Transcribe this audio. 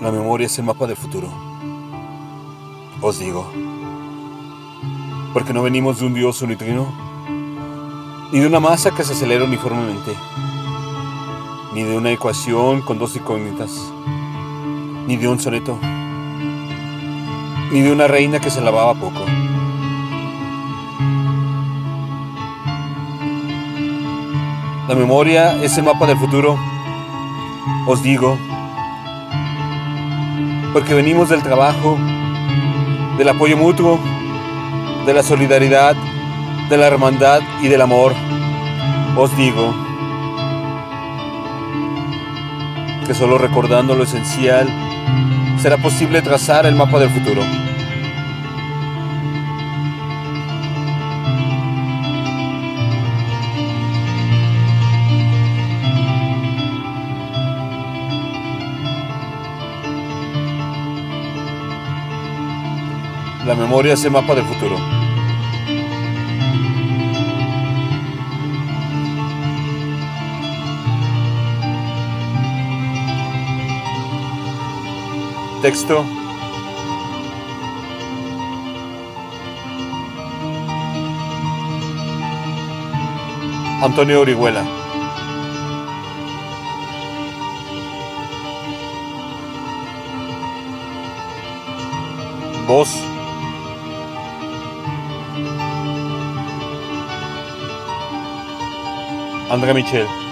La memoria es el mapa del futuro. Os digo. Porque no venimos de un dios unitrino, ni de una masa que se acelera uniformemente, ni de una ecuación con dos incógnitas, ni de un soneto, ni de una reina que se lavaba poco. La memoria es el mapa del futuro. Os digo, porque venimos del trabajo, del apoyo mutuo, de la solidaridad, de la hermandad y del amor. Os digo que solo recordando lo esencial será posible trazar el mapa del futuro. La memoria el mapa del futuro. Texto. Antonio Orihuela. Voz. André Michel.